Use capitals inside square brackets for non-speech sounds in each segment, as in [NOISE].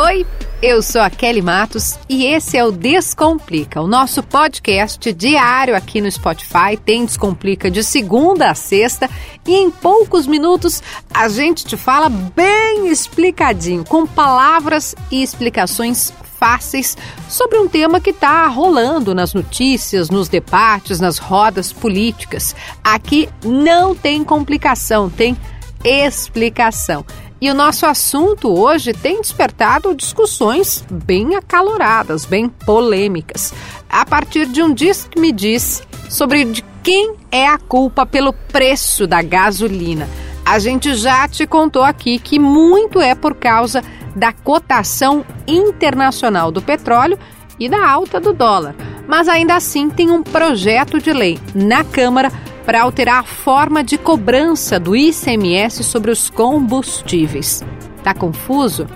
Oi, eu sou a Kelly Matos e esse é o Descomplica, o nosso podcast diário aqui no Spotify. Tem Descomplica de segunda a sexta e em poucos minutos a gente te fala bem explicadinho, com palavras e explicações fáceis sobre um tema que está rolando nas notícias, nos debates, nas rodas políticas. Aqui não tem complicação, tem explicação. E o nosso assunto hoje tem despertado discussões bem acaloradas, bem polêmicas, a partir de um diz que me diz sobre de quem é a culpa pelo preço da gasolina. A gente já te contou aqui que muito é por causa da cotação internacional do petróleo e da alta do dólar. Mas ainda assim tem um projeto de lei na Câmara para alterar a forma de cobrança do ICMS sobre os combustíveis. Tá confuso?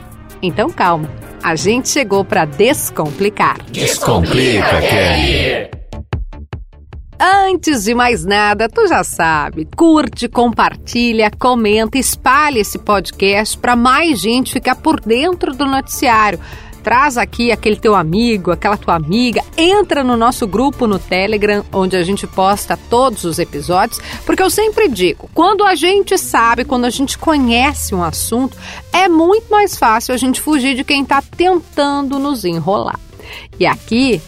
Então calma. A gente chegou para descomplicar. Descomplica, Kelly. Antes de mais nada, tu já sabe, curte, compartilha, comenta, espalhe esse podcast para mais gente ficar por dentro do noticiário traz aqui aquele teu amigo, aquela tua amiga, entra no nosso grupo no Telegram, onde a gente posta todos os episódios, porque eu sempre digo, quando a gente sabe, quando a gente conhece um assunto, é muito mais fácil a gente fugir de quem está tentando nos enrolar. E aqui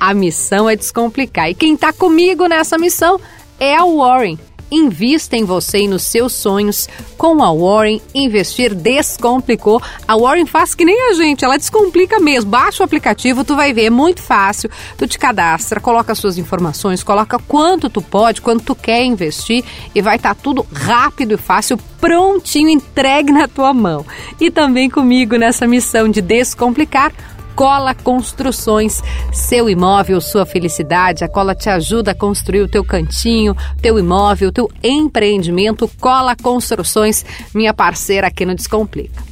a missão é descomplicar. E quem está comigo nessa missão é a Warren. Invista em você e nos seus sonhos. Com a Warren, investir descomplicou. A Warren faz que nem a gente, ela descomplica mesmo. Baixa o aplicativo, tu vai ver, é muito fácil. Tu te cadastra, coloca suas informações, coloca quanto tu pode, quanto tu quer investir e vai estar tá tudo rápido e fácil, prontinho, entregue na tua mão. E também comigo nessa missão de descomplicar Cola Construções. Seu imóvel, sua felicidade. A Cola te ajuda a construir o teu cantinho, teu imóvel, teu empreendimento. Cola Construções, minha parceira aqui no Descomplica.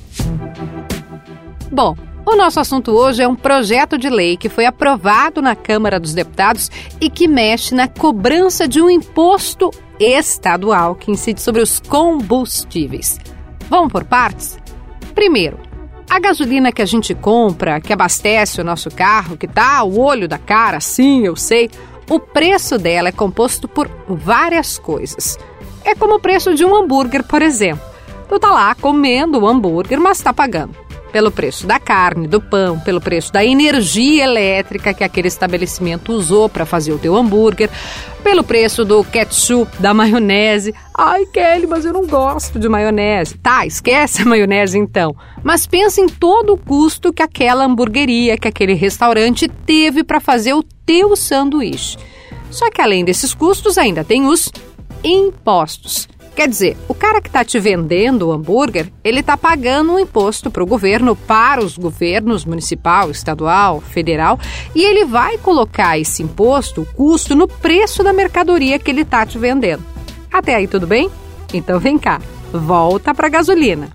Bom, o nosso assunto hoje é um projeto de lei que foi aprovado na Câmara dos Deputados e que mexe na cobrança de um imposto estadual que incide sobre os combustíveis. Vamos por partes? Primeiro, a gasolina que a gente compra, que abastece o nosso carro, que tá ao olho da cara, sim, eu sei, o preço dela é composto por várias coisas. É como o preço de um hambúrguer, por exemplo. Tu tá lá comendo o hambúrguer, mas tá pagando pelo preço da carne, do pão, pelo preço da energia elétrica que aquele estabelecimento usou para fazer o teu hambúrguer, pelo preço do ketchup, da maionese. Ai, Kelly, mas eu não gosto de maionese. Tá, esquece a maionese então. Mas pensa em todo o custo que aquela hamburgueria, que aquele restaurante teve para fazer o teu sanduíche. Só que além desses custos, ainda tem os impostos. Quer dizer, o cara que está te vendendo o hambúrguer, ele está pagando um imposto para o governo, para os governos municipal, estadual, federal, e ele vai colocar esse imposto, o custo, no preço da mercadoria que ele está te vendendo. Até aí tudo bem? Então vem cá, volta para a gasolina.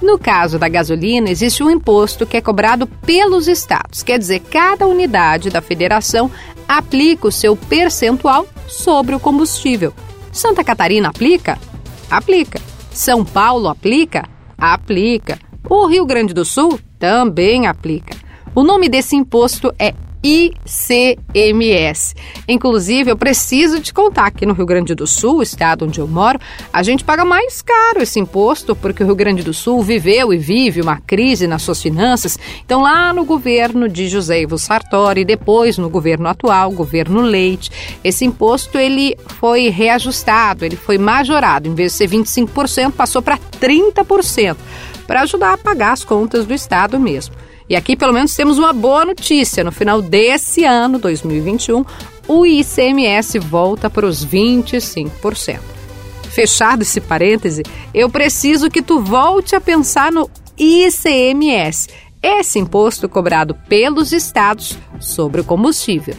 No caso da gasolina, existe um imposto que é cobrado pelos estados, quer dizer, cada unidade da federação aplica o seu percentual sobre o combustível. Santa Catarina aplica? Aplica. São Paulo aplica? Aplica. O Rio Grande do Sul também aplica. O nome desse imposto é ICMS. Inclusive, eu preciso te contar que no Rio Grande do Sul, estado onde eu moro, a gente paga mais caro esse imposto porque o Rio Grande do Sul viveu e vive uma crise nas suas finanças. Então, lá no governo de José Ivo Sartori, depois no governo atual, governo Leite, esse imposto ele foi reajustado, ele foi majorado. Em vez de ser 25%, passou para 30% para ajudar a pagar as contas do estado mesmo. E aqui, pelo menos, temos uma boa notícia. No final desse ano, 2021, o ICMS volta para os 25%. Fechado esse parêntese, eu preciso que tu volte a pensar no ICMS, esse imposto cobrado pelos estados sobre o combustível.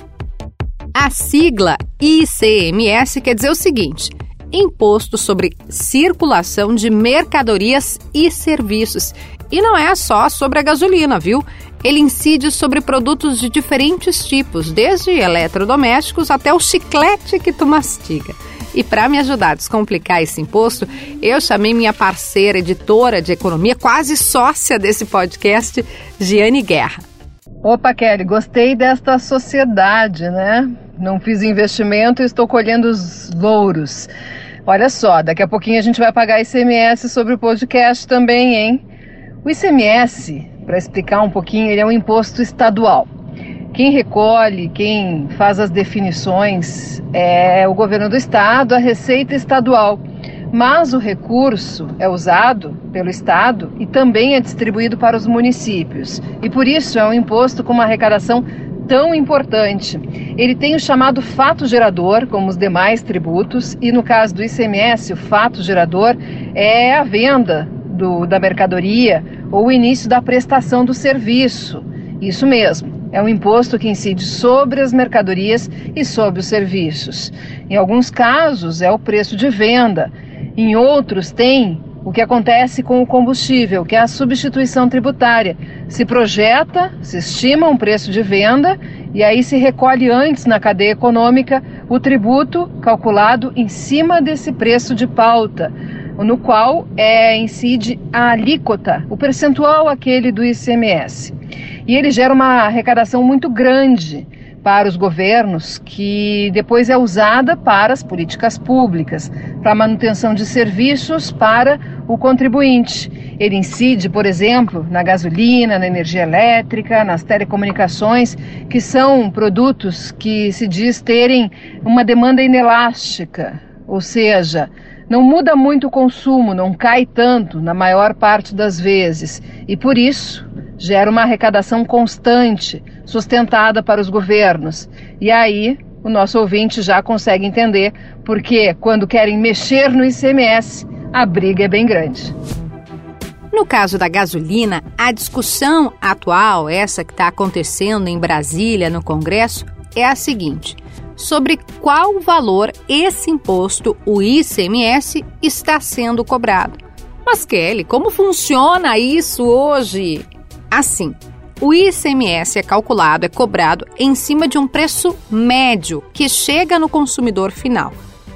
A sigla ICMS quer dizer o seguinte: Imposto sobre Circulação de Mercadorias e Serviços e não é só sobre a gasolina, viu? Ele incide sobre produtos de diferentes tipos, desde eletrodomésticos até o chiclete que tu mastiga. E para me ajudar a descomplicar esse imposto, eu chamei minha parceira editora de economia, quase sócia desse podcast, Giane Guerra. Opa, Kelly, gostei desta sociedade, né? Não fiz investimento e estou colhendo os louros. Olha só, daqui a pouquinho a gente vai pagar ICMS sobre o podcast também, hein? O ICMS, para explicar um pouquinho, ele é um imposto estadual. Quem recolhe, quem faz as definições é o governo do estado, a Receita Estadual. Mas o recurso é usado pelo estado e também é distribuído para os municípios. E por isso é um imposto com uma arrecadação tão importante. Ele tem o chamado fato gerador, como os demais tributos, e no caso do ICMS, o fato gerador é a venda do, da mercadoria ou o início da prestação do serviço. Isso mesmo. É um imposto que incide sobre as mercadorias e sobre os serviços. Em alguns casos, é o preço de venda. Em outros, tem o que acontece com o combustível, que é a substituição tributária. Se projeta, se estima um preço de venda e aí se recolhe antes na cadeia econômica o tributo calculado em cima desse preço de pauta, no qual é, incide a alíquota, o percentual aquele do ICMS. E ele gera uma arrecadação muito grande para os governos, que depois é usada para as políticas públicas, para a manutenção de serviços para o contribuinte. Ele incide, por exemplo, na gasolina, na energia elétrica, nas telecomunicações, que são produtos que se diz terem uma demanda inelástica, ou seja, não muda muito o consumo, não cai tanto na maior parte das vezes, e por isso gera uma arrecadação constante, sustentada para os governos. E aí o nosso ouvinte já consegue entender porque, quando querem mexer no ICMS, a briga é bem grande. No caso da gasolina, a discussão atual, essa que está acontecendo em Brasília, no Congresso, é a seguinte: sobre qual valor esse imposto, o ICMS, está sendo cobrado. Mas, Kelly, como funciona isso hoje? Assim, o ICMS é calculado, é cobrado em cima de um preço médio que chega no consumidor final.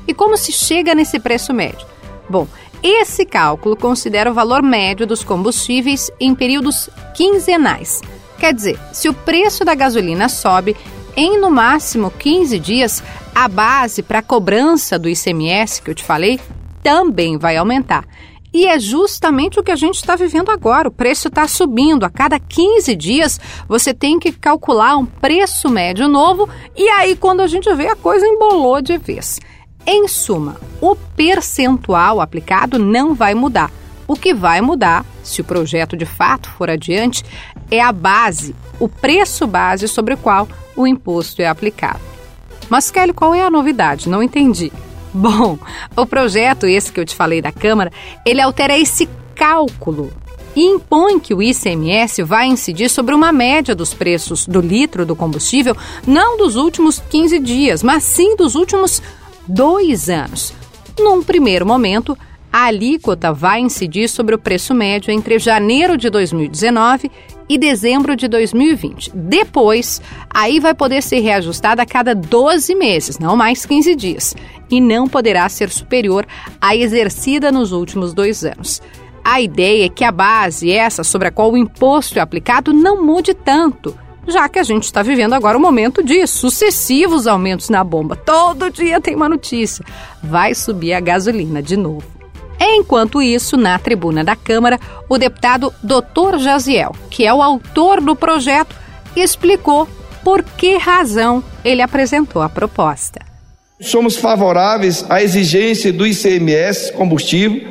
E como se chega nesse preço médio? Bom, esse cálculo considera o valor médio dos combustíveis em períodos quinzenais. Quer dizer, se o preço da gasolina sobe em no máximo 15 dias, a base para cobrança do ICMS que eu te falei também vai aumentar. E é justamente o que a gente está vivendo agora. O preço está subindo. A cada 15 dias você tem que calcular um preço médio novo e aí, quando a gente vê, a coisa embolou de vez. Em suma, o percentual aplicado não vai mudar. O que vai mudar, se o projeto de fato for adiante, é a base, o preço base sobre o qual o imposto é aplicado. Mas, Kelly, qual é a novidade? Não entendi. [LAUGHS] Bom, o projeto, esse que eu te falei da Câmara, ele altera esse cálculo e impõe que o ICMS vai incidir sobre uma média dos preços do litro do combustível, não dos últimos 15 dias, mas sim dos últimos dois anos. Num primeiro momento, a alíquota vai incidir sobre o preço médio entre janeiro de 2019 e dezembro de 2020. Depois, aí vai poder ser reajustada a cada 12 meses, não mais 15 dias, e não poderá ser superior à exercida nos últimos dois anos. A ideia é que a base, essa sobre a qual o imposto é aplicado, não mude tanto, já que a gente está vivendo agora um momento de sucessivos aumentos na bomba. Todo dia tem uma notícia. Vai subir a gasolina de novo. Enquanto isso, na tribuna da Câmara, o deputado Dr. Jaziel, que é o autor do projeto, explicou por que razão ele apresentou a proposta. Somos favoráveis à exigência do ICMS combustível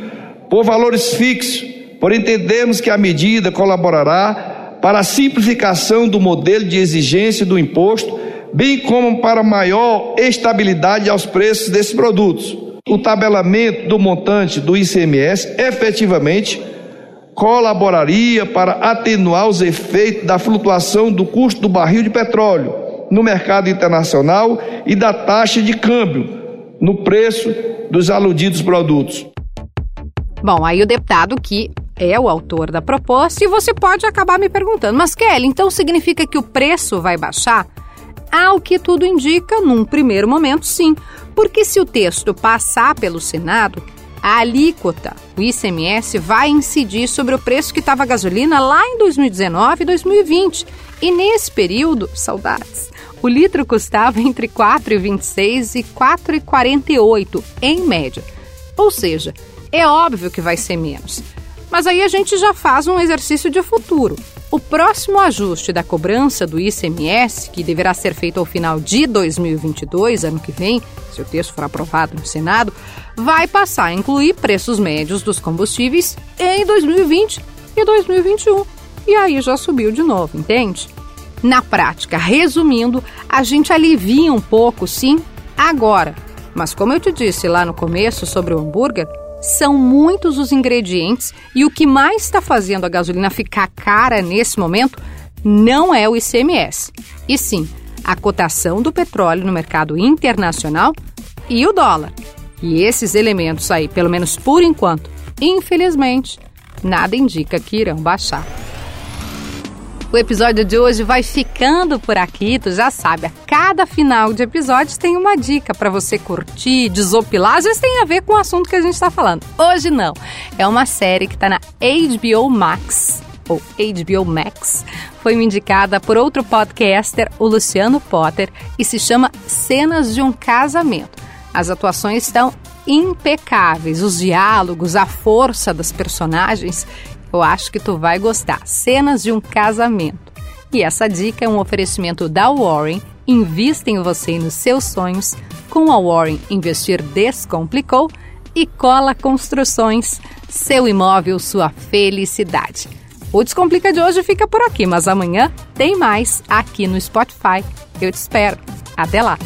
por valores fixos, por entendermos que a medida colaborará para a simplificação do modelo de exigência do imposto, bem como para maior estabilidade aos preços desses produtos o tabelamento do montante do ICMS efetivamente colaboraria para atenuar os efeitos da flutuação do custo do barril de petróleo no mercado internacional e da taxa de câmbio no preço dos aludidos produtos. Bom, aí o deputado que é o autor da proposta e você pode acabar me perguntando, mas Kelly, então significa que o preço vai baixar? Ao que tudo indica, num primeiro momento, sim, porque se o texto passar pelo Senado, a alíquota, o ICMS, vai incidir sobre o preço que estava a gasolina lá em 2019 e 2020. E nesse período, saudades, o litro custava entre 4,26 e 4,48 em média. Ou seja, é óbvio que vai ser menos. Mas aí a gente já faz um exercício de futuro. O próximo ajuste da cobrança do ICMS, que deverá ser feito ao final de 2022, ano que vem, se o texto for aprovado no Senado, vai passar a incluir preços médios dos combustíveis em 2020 e 2021. E aí já subiu de novo, entende? Na prática, resumindo, a gente alivia um pouco, sim, agora. Mas como eu te disse lá no começo sobre o hambúrguer, são muitos os ingredientes e o que mais está fazendo a gasolina ficar cara nesse momento não é o ICMS, e sim a cotação do petróleo no mercado internacional e o dólar. E esses elementos aí, pelo menos por enquanto, infelizmente, nada indica que irão baixar. O episódio de hoje vai ficando por aqui, tu já sabe, a cada final de episódio tem uma dica para você curtir, desopilar, às vezes tem a ver com o assunto que a gente está falando. Hoje não, é uma série que está na HBO Max, ou HBO Max, foi indicada por outro podcaster, o Luciano Potter, e se chama Cenas de um Casamento. As atuações estão impecáveis, os diálogos, a força das personagens eu acho que tu vai gostar. Cenas de um casamento. E essa dica é um oferecimento da Warren. Invista em você e nos seus sonhos. Com a Warren, investir descomplicou. E Cola Construções, seu imóvel, sua felicidade. O Descomplica de hoje fica por aqui, mas amanhã tem mais aqui no Spotify. Eu te espero. Até lá!